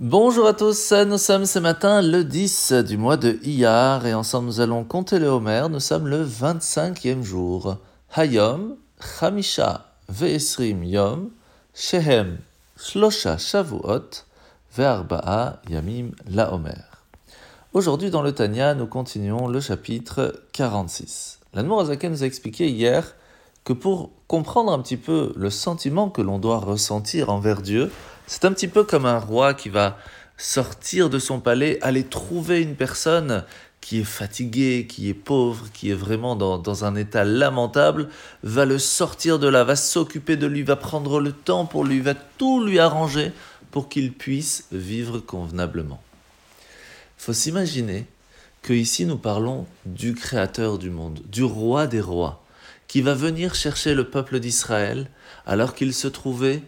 Bonjour à tous, nous sommes ce matin le 10 du mois de Iyar et ensemble nous allons compter le Homer. Nous sommes le 25e jour. Hayom, Chamisha, Ve'esrim Yom, Shehem, Shlosha Shavuot, Ve'arba'a Yamim La Homer. Aujourd'hui dans le Tanya, nous continuons le chapitre 46. L'Anmour Azaken nous a expliqué hier que pour comprendre un petit peu le sentiment que l'on doit ressentir envers Dieu, c'est un petit peu comme un roi qui va sortir de son palais, aller trouver une personne qui est fatiguée, qui est pauvre, qui est vraiment dans, un état lamentable, va le sortir de là, va s'occuper de lui, va prendre le temps pour lui, va tout lui arranger pour qu'il puisse vivre convenablement. Faut s'imaginer que ici nous parlons du Créateur du monde, du roi des rois, qui va venir chercher le peuple d'Israël alors qu'il se trouvait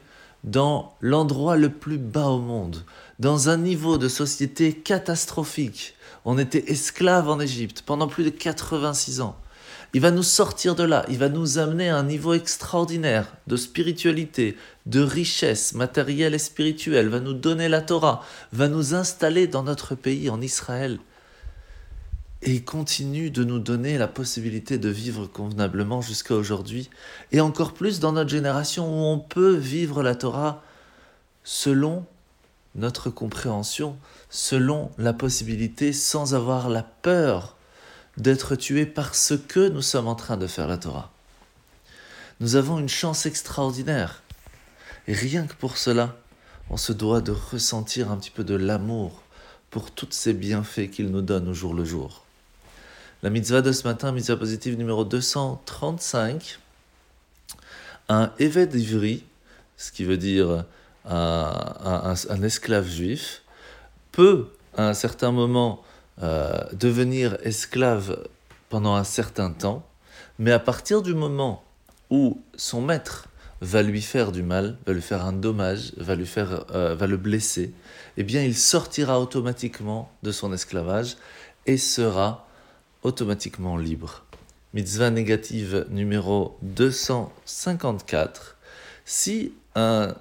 dans l'endroit le plus bas au monde, dans un niveau de société catastrophique. On était esclaves en Égypte pendant plus de 86 ans. Il va nous sortir de là, il va nous amener à un niveau extraordinaire de spiritualité, de richesse matérielle et spirituelle, va nous donner la Torah, va nous installer dans notre pays, en Israël et il continue de nous donner la possibilité de vivre convenablement jusqu'à aujourd'hui, et encore plus dans notre génération où on peut vivre la Torah selon notre compréhension, selon la possibilité, sans avoir la peur d'être tué parce que nous sommes en train de faire la Torah. Nous avons une chance extraordinaire. Et rien que pour cela, on se doit de ressentir un petit peu de l'amour pour tous ces bienfaits qu'il nous donne au jour le jour. La mitzvah de ce matin, mitzvah positive numéro 235, un évêque d'Ivry, ce qui veut dire un, esclave juif, peut à un certain moment euh, devenir esclave pendant un certain temps, mais à partir du moment où son maître va lui faire du mal, va lui faire un dommage, va, lui faire, euh, va le blesser, eh bien il sortira automatiquement de son esclavage et sera automatiquement libre. Mitzvah négative numéro 254. Si un,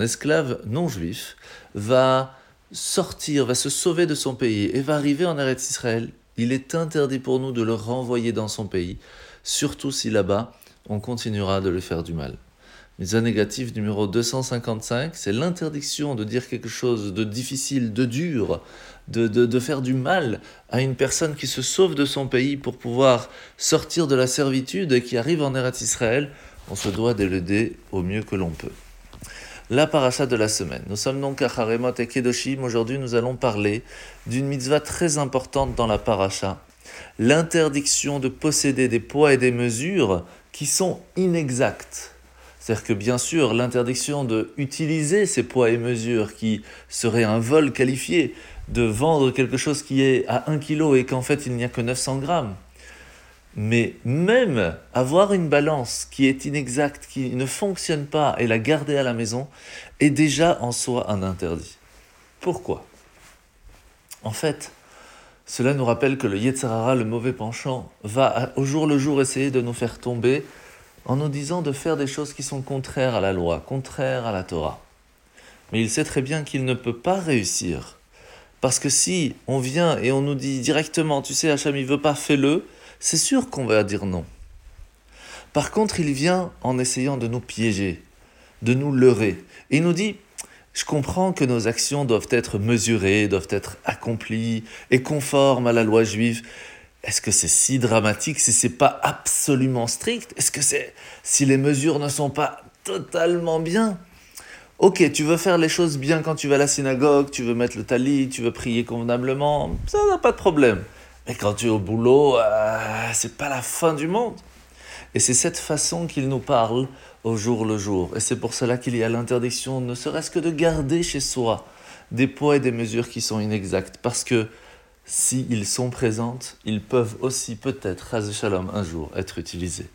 esclave non juif va sortir, va se sauver de son pays et va arriver en Eretz Israël, il est interdit pour nous de le renvoyer dans son pays, surtout si là-bas on continuera de lui faire du mal. Mise négative numéro 255, c'est l'interdiction de dire quelque chose de difficile, de dur, de, de, faire du mal à une personne qui se sauve de son pays pour pouvoir sortir de la servitude et qui arrive en Eretz Israël. On se doit de l'aider au mieux que l'on peut. La paracha de la semaine. Nous sommes donc à Haremot et Kedoshim. Aujourd'hui, nous allons parler d'une mitzvah très importante dans la paracha. L'interdiction de posséder des poids et des mesures qui sont inexacts c'est-à-dire que bien sûr, l'interdiction de utiliser ces poids et mesures qui seraient un vol qualifié, de vendre quelque chose qui est à 1 kg et qu'en fait il n'y a que 900 grammes. Mais même avoir une balance qui est inexacte, qui ne fonctionne pas et la garder à la maison est déjà en soi un interdit. Pourquoi? En fait, cela nous rappelle que le Yetzarara, le mauvais penchant, va au jour le jour essayer de nous faire tomber en nous disant de faire des choses qui sont contraires à la loi, contraires à la Torah. Mais il sait très bien qu'il ne peut pas réussir. Parce que si on vient et on nous dit directement, tu sais, Hacham, il veut pas, fais-le, c'est sûr qu'on va dire non. Par contre, il vient en essayant de nous piéger, de nous leurrer. Et il nous dit, je comprends que nos actions doivent être mesurées, doivent être accomplies et conformes à la loi juive, est-ce que c'est si dramatique si c'est pas absolument strict? Est-ce que c'est si les mesures ne sont pas totalement bien? Ok, tu veux faire les choses bien quand tu vas à la synagogue, tu veux mettre le talit, tu veux prier convenablement, ça n'a pas de problème. Mais quand tu es au boulot, euh, c'est pas la fin du monde. Et c'est cette façon qu'il nous parle au jour le jour. Et c'est pour cela qu'il y a l'interdiction, ne serait-ce que de garder chez soi des poids et des mesures qui sont inexactes. Parce que s'ils sont présentes, ils peuvent aussi peut-être, Shalom, un jour être utilisés.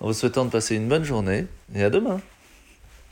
En vous souhaitant de passer une bonne journée et à demain.